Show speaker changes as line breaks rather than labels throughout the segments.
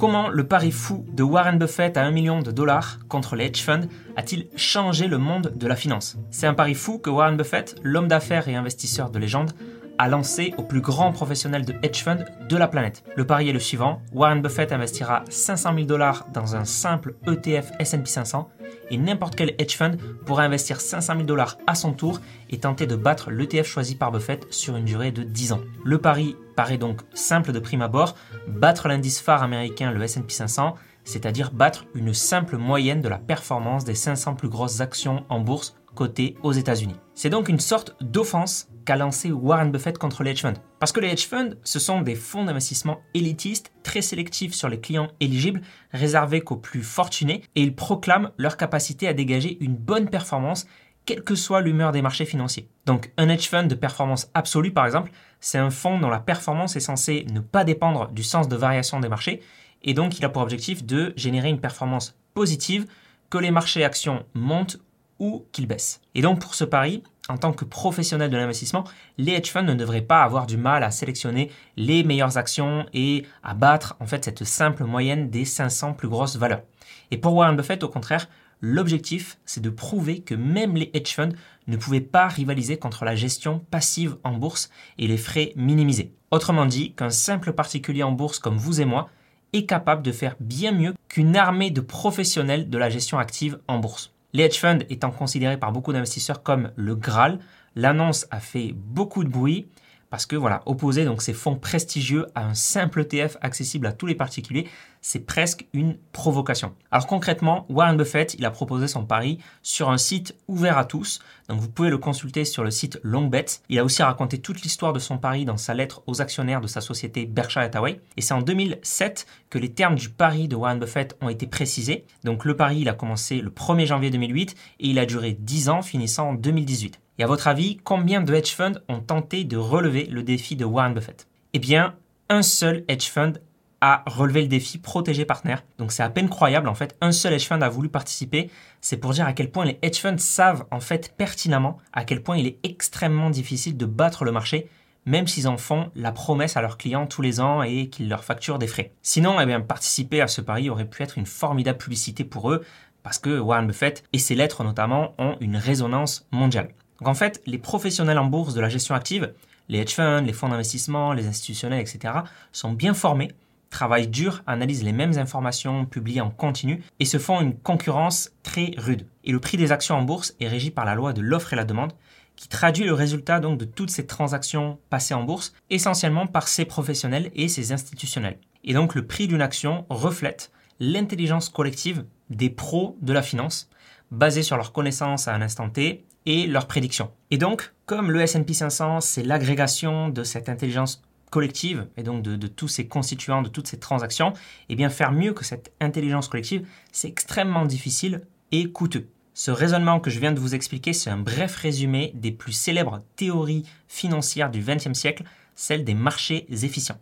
Comment le pari fou de Warren Buffett à 1 million de dollars contre les hedge funds a-t-il changé le monde de la finance? C'est un pari fou que Warren Buffett, l'homme d'affaires et investisseur de légende, a lancé au plus grand professionnel de hedge fund de la planète. Le pari est le suivant Warren Buffett investira 500 000 dollars dans un simple ETF S&P 500 et n'importe quel hedge fund pourra investir 500 000 dollars à son tour et tenter de battre l'ETF choisi par Buffett sur une durée de 10 ans. Le pari paraît donc simple de prime abord, battre l'indice phare américain, le S&P 500, c'est-à-dire battre une simple moyenne de la performance des 500 plus grosses actions en bourse cotées aux États-Unis. C'est donc une sorte d'offense qu'a lancé Warren Buffett contre les hedge funds. Parce que les hedge funds, ce sont des fonds d'investissement élitistes, très sélectifs sur les clients éligibles, réservés qu'aux plus fortunés, et ils proclament leur capacité à dégager une bonne performance, quelle que soit l'humeur des marchés financiers. Donc un hedge fund de performance absolue, par exemple, c'est un fonds dont la performance est censée ne pas dépendre du sens de variation des marchés, et donc il a pour objectif de générer une performance positive, que les marchés actions montent ou qu'ils baissent. Et donc pour ce pari, en tant que professionnel de l'investissement, les hedge funds ne devraient pas avoir du mal à sélectionner les meilleures actions et à battre en fait cette simple moyenne des 500 plus grosses valeurs. Et pour Warren Buffett, au contraire, l'objectif, c'est de prouver que même les hedge funds ne pouvaient pas rivaliser contre la gestion passive en bourse et les frais minimisés. Autrement dit, qu'un simple particulier en bourse comme vous et moi est capable de faire bien mieux qu'une armée de professionnels de la gestion active en bourse. Les hedge funds étant considérés par beaucoup d'investisseurs comme le Graal, l'annonce a fait beaucoup de bruit parce que voilà, opposer donc ces fonds prestigieux à un simple ETF accessible à tous les particuliers, c'est presque une provocation. Alors concrètement, Warren Buffett, il a proposé son pari sur un site ouvert à tous. Donc vous pouvez le consulter sur le site Longbet. Il a aussi raconté toute l'histoire de son pari dans sa lettre aux actionnaires de sa société Berkshire Hathaway. Et c'est en 2007 que les termes du pari de Warren Buffett ont été précisés. Donc le pari, il a commencé le 1er janvier 2008 et il a duré 10 ans, finissant en 2018. Et à votre avis, combien de hedge funds ont tenté de relever le défi de Warren Buffett? Eh bien, un seul hedge fund a relevé le défi protégé partenaire. Donc c'est à peine croyable en fait, un seul hedge fund a voulu participer. C'est pour dire à quel point les hedge funds savent en fait pertinemment à quel point il est extrêmement difficile de battre le marché même s'ils en font la promesse à leurs clients tous les ans et qu'ils leur facturent des frais. Sinon, eh bien, participer à ce pari aurait pu être une formidable publicité pour eux, parce que Warren Buffett et ses lettres notamment ont une résonance mondiale. Donc en fait, les professionnels en bourse de la gestion active, les hedge funds, les fonds d'investissement, les institutionnels, etc., sont bien formés, travaillent dur, analysent les mêmes informations publiées en continu et se font une concurrence très rude. Et le prix des actions en bourse est régi par la loi de l'offre et la demande, qui traduit le résultat donc de toutes ces transactions passées en bourse, essentiellement par ces professionnels et ces institutionnels. Et donc le prix d'une action reflète l'intelligence collective des pros de la finance, basée sur leurs connaissances à un instant T et leurs prédictions. Et donc, comme le S&P 500, c'est l'agrégation de cette intelligence collective et donc de, tous ces constituants, de toutes ces transactions, et eh bien faire mieux que cette intelligence collective, c'est extrêmement difficile et coûteux. Ce raisonnement que je viens de vous expliquer, c'est un bref résumé des plus célèbres théories financières du XXe siècle, celle des marchés efficients.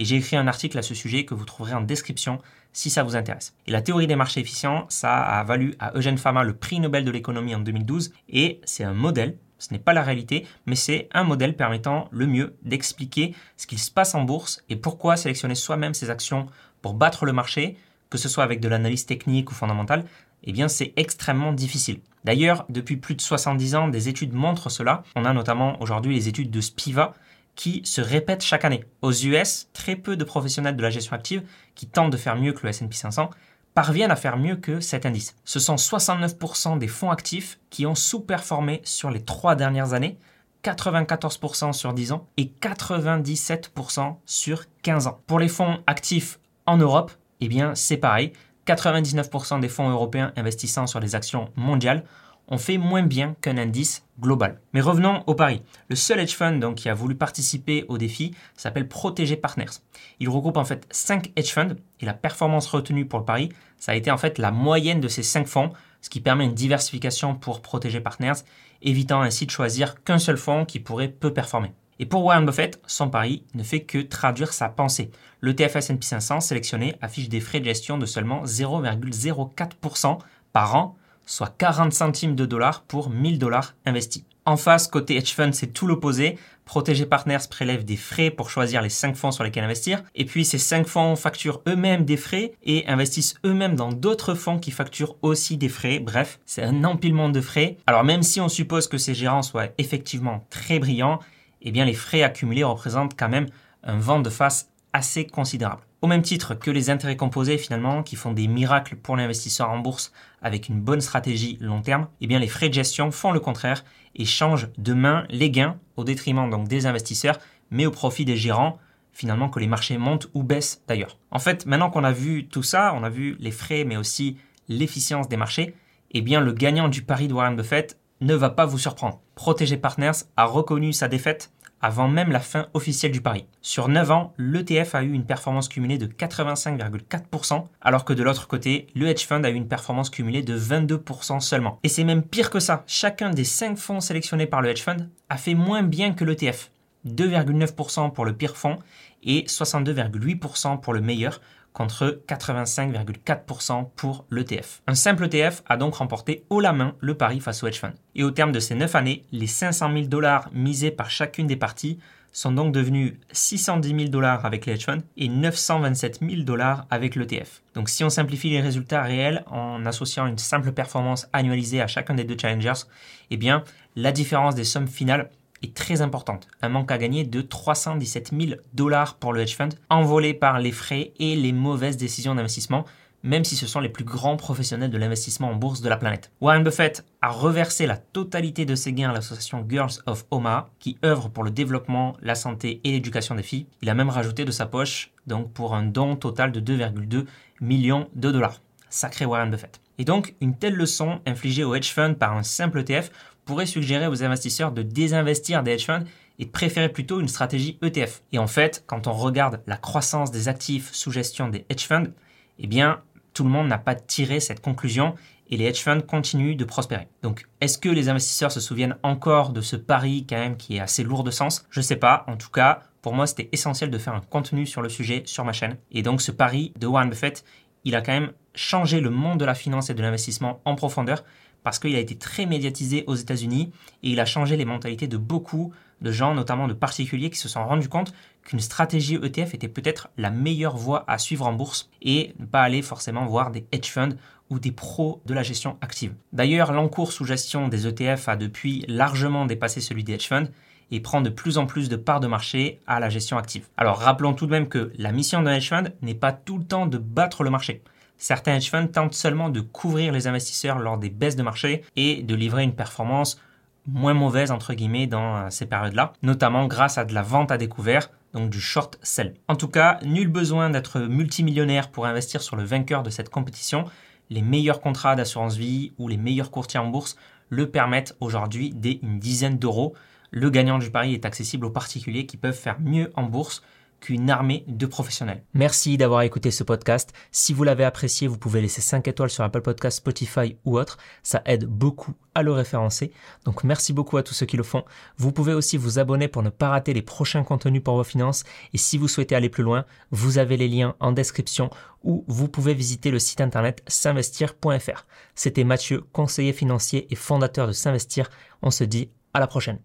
Et j'ai écrit un article à ce sujet que vous trouverez en description si ça vous intéresse. Et la théorie des marchés efficients, ça a valu à Eugène Fama le prix Nobel de l'économie en 2012 et c'est un modèle ce n'est pas la réalité, mais c'est un modèle permettant le mieux d'expliquer ce qu'il se passe en bourse et pourquoi sélectionner soi-même ses actions pour battre le marché, que ce soit avec de l'analyse technique ou fondamentale, eh bien c'est extrêmement difficile. D'ailleurs, depuis plus de 70 ans, des études montrent cela. On a notamment aujourd'hui les études de Spiva qui se répètent chaque année. Aux US, très peu de professionnels de la gestion active qui tentent de faire mieux que le S&P 500 parviennent à faire mieux que cet indice. Ce sont 69% des fonds actifs qui ont sous-performé sur les trois dernières années, 94% sur 10 ans et 97% sur 15 ans. Pour les fonds actifs en Europe, eh bien c'est pareil. 99% des fonds européens investissant sur les actions mondiales ont fait moins bien qu'un indice global. Mais revenons au pari. Le seul hedge fund donc, qui a voulu participer au défi s'appelle Protégé Partners. Il regroupe en fait 5 hedge funds et la performance retenue pour le pari, ça a été en fait la moyenne de ces 5 fonds, ce qui permet une diversification pour Protégé Partners, évitant ainsi de choisir qu'un seul fonds qui pourrait peu performer. Et pour Warren Buffett, son pari ne fait que traduire sa pensée. Le TFS S&P 500 sélectionné affiche des frais de gestion de seulement 0,04% par an soit 40 centimes de dollars pour 1000 dollars investis. En face, côté hedge fund, c'est tout l'opposé. Protégé Partners prélève des frais pour choisir les 5 fonds sur lesquels investir. Et puis, ces 5 fonds facturent eux-mêmes des frais et investissent eux-mêmes dans d'autres fonds qui facturent aussi des frais. Bref, c'est un empilement de frais. Alors, même si on suppose que ces gérants soient effectivement très brillants, eh bien, les frais accumulés représentent quand même un vent de face assez considérable. Au même titre que les intérêts composés finalement qui font des miracles pour l'investisseur en bourse avec une bonne stratégie long terme, eh bien les frais de gestion font le contraire et changent de main les gains au détriment donc des investisseurs mais au profit des gérants finalement que les marchés montent ou baissent d'ailleurs. En fait, maintenant qu'on a vu tout ça, on a vu les frais mais aussi l'efficience des marchés, eh bien le gagnant du pari de Warren Buffett ne va pas vous surprendre. Protégé Partners a reconnu sa défaite avant même la fin officielle du pari. Sur 9 ans, l'ETF a eu une performance cumulée de 85,4%, alors que de l'autre côté, le hedge fund a eu une performance cumulée de 22% seulement. Et c'est même pire que ça, chacun des 5 fonds sélectionnés par le hedge fund a fait moins bien que l'ETF. 2,9% pour le pire fonds et 62,8% pour le meilleur, contre 85,4% pour l'ETF. Un simple ETF a donc remporté haut la main le pari face au hedge fund. Et au terme de ces 9 années, les 500 000 dollars misés par chacune des parties sont donc devenus 610 000 dollars avec les hedge funds et 927 000 dollars avec l'ETF. Donc si on simplifie les résultats réels en associant une simple performance annualisée à chacun des deux challengers, eh bien la différence des sommes finales est très importante. Un manque à gagner de 317 000 dollars pour le hedge fund, envolé par les frais et les mauvaises décisions d'investissement, même si ce sont les plus grands professionnels de l'investissement en bourse de la planète. Warren Buffett a reversé la totalité de ses gains à l'association Girls of Omaha, qui œuvre pour le développement, la santé et l'éducation des filles. Il a même rajouté de sa poche, donc pour un don total de 2,2 millions de dollars. Sacré Warren Buffett. Et donc, une telle leçon infligée au hedge fund par un simple ETF pourrait suggérer aux investisseurs de désinvestir des hedge funds et de préférer plutôt une stratégie ETF. Et en fait, quand on regarde la croissance des actifs sous gestion des hedge funds, eh bien, tout le monde n'a pas tiré cette conclusion et les hedge funds continuent de prospérer. Donc, est-ce que les investisseurs se souviennent encore de ce pari quand même qui est assez lourd de sens? Je ne sais pas. En tout cas, pour moi, c'était essentiel de faire un contenu sur le sujet sur ma chaîne. Et donc, ce pari de Warren Buffett, il a quand même changé le monde de la finance et de l'investissement en profondeur parce qu'il a été très médiatisé aux États-Unis et il a changé les mentalités de beaucoup de gens, notamment de particuliers, qui se sont rendus compte qu'une stratégie ETF était peut-être la meilleure voie à suivre en bourse et ne pas aller forcément voir des hedge funds ou des pros de la gestion active. D'ailleurs, l'encours sous gestion des ETF a depuis largement dépassé celui des hedge funds et prend de plus en plus de parts de marché à la gestion active. Alors rappelons tout de même que la mission d'un hedge fund n'est pas tout le temps de battre le marché. Certains hedge funds tentent seulement de couvrir les investisseurs lors des baisses de marché et de livrer une performance moins mauvaise entre guillemets dans euh, ces périodes-là, notamment grâce à de la vente à découvert, donc du short sell. En tout cas, nul besoin d'être multimillionnaire pour investir sur le vainqueur de cette compétition. Les meilleurs contrats d'assurance vie ou les meilleurs courtiers en bourse le permettent aujourd'hui dès une dizaine d'euros. Le gagnant du pari est accessible aux particuliers qui peuvent faire mieux en bourse qu'une armée de professionnels. Merci d'avoir écouté ce podcast. Si vous l'avez apprécié, vous pouvez laisser 5 étoiles sur Apple Podcast, Spotify ou autre. Ça aide beaucoup à le référencer. Donc merci beaucoup à tous ceux qui le font. Vous pouvez aussi vous abonner pour ne pas rater les prochains contenus pour vos finances. Et si vous souhaitez aller plus loin, vous avez les liens en description ou vous pouvez visiter le site internet s'investir.fr. C'était Mathieu, conseiller financier et fondateur de S'investir. On se dit à la prochaine.